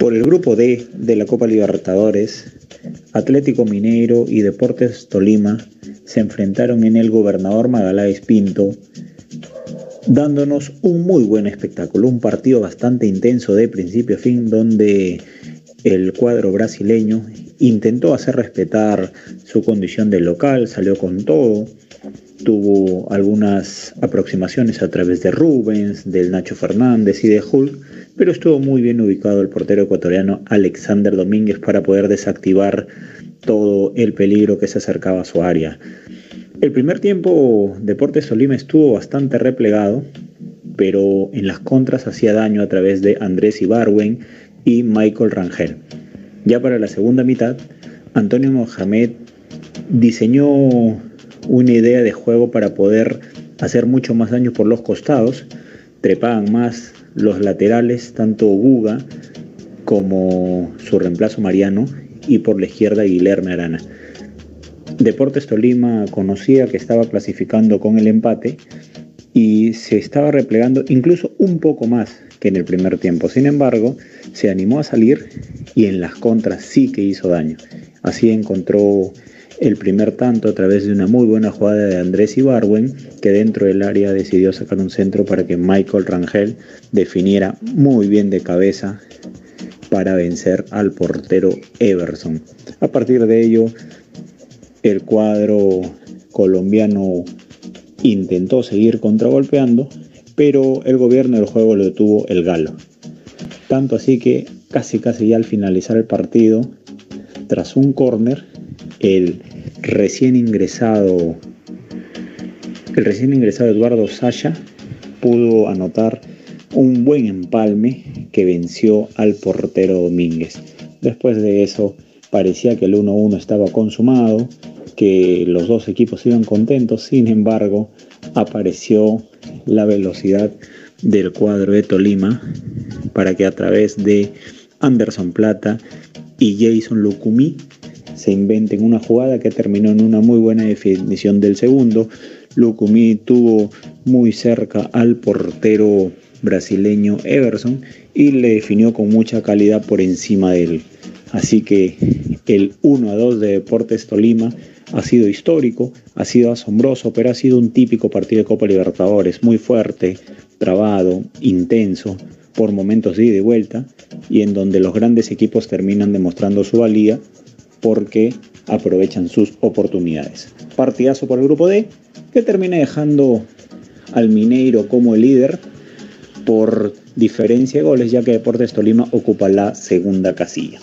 Por el grupo D de la Copa Libertadores, Atlético Mineiro y Deportes Tolima se enfrentaron en el Gobernador Magaláes Pinto, dándonos un muy buen espectáculo, un partido bastante intenso de principio a fin, donde el cuadro brasileño intentó hacer respetar su condición de local, salió con todo, tuvo algunas aproximaciones a través de Rubens, del Nacho Fernández y de Hulk, pero estuvo muy bien ubicado el portero ecuatoriano Alexander Domínguez para poder desactivar todo el peligro que se acercaba a su área. El primer tiempo Deportes Tolima estuvo bastante replegado, pero en las contras hacía daño a través de Andrés Ibarwen y Michael Rangel. Ya para la segunda mitad, Antonio Mohamed diseñó una idea de juego para poder hacer mucho más daño por los costados, trepaban más los laterales, tanto Guga como su reemplazo Mariano, y por la izquierda Guillermo Arana. Deportes Tolima conocía que estaba clasificando con el empate y se estaba replegando incluso un poco más que en el primer tiempo. Sin embargo, se animó a salir y en las contras sí que hizo daño. Así encontró el primer tanto a través de una muy buena jugada de Andrés Ibarwen, que dentro del área decidió sacar un centro para que Michael Rangel definiera muy bien de cabeza para vencer al portero Everson. A partir de ello, el cuadro colombiano intentó seguir contragolpeando, pero el gobierno del juego lo detuvo el galo. Tanto así que casi casi ya al finalizar el partido, tras un córner, el recién ingresado el recién ingresado Eduardo Sasha pudo anotar un buen empalme que venció al portero Domínguez. Después de eso parecía que el 1-1 estaba consumado, que los dos equipos iban contentos, sin embargo apareció la velocidad del cuadro de Tolima para que a través de Anderson Plata y Jason Lucumí se inventen una jugada que terminó en una muy buena definición del segundo. Lucumí tuvo muy cerca al portero brasileño Everson y le definió con mucha calidad por encima de él. Así que el 1 a 2 de Deportes Tolima ha sido histórico, ha sido asombroso, pero ha sido un típico partido de Copa Libertadores, muy fuerte, trabado, intenso, por momentos de ida y vuelta, y en donde los grandes equipos terminan demostrando su valía porque aprovechan sus oportunidades. Partidazo por el grupo D, que termina dejando al Mineiro como el líder por diferencia de goles, ya que Deportes Tolima ocupa la segunda casilla.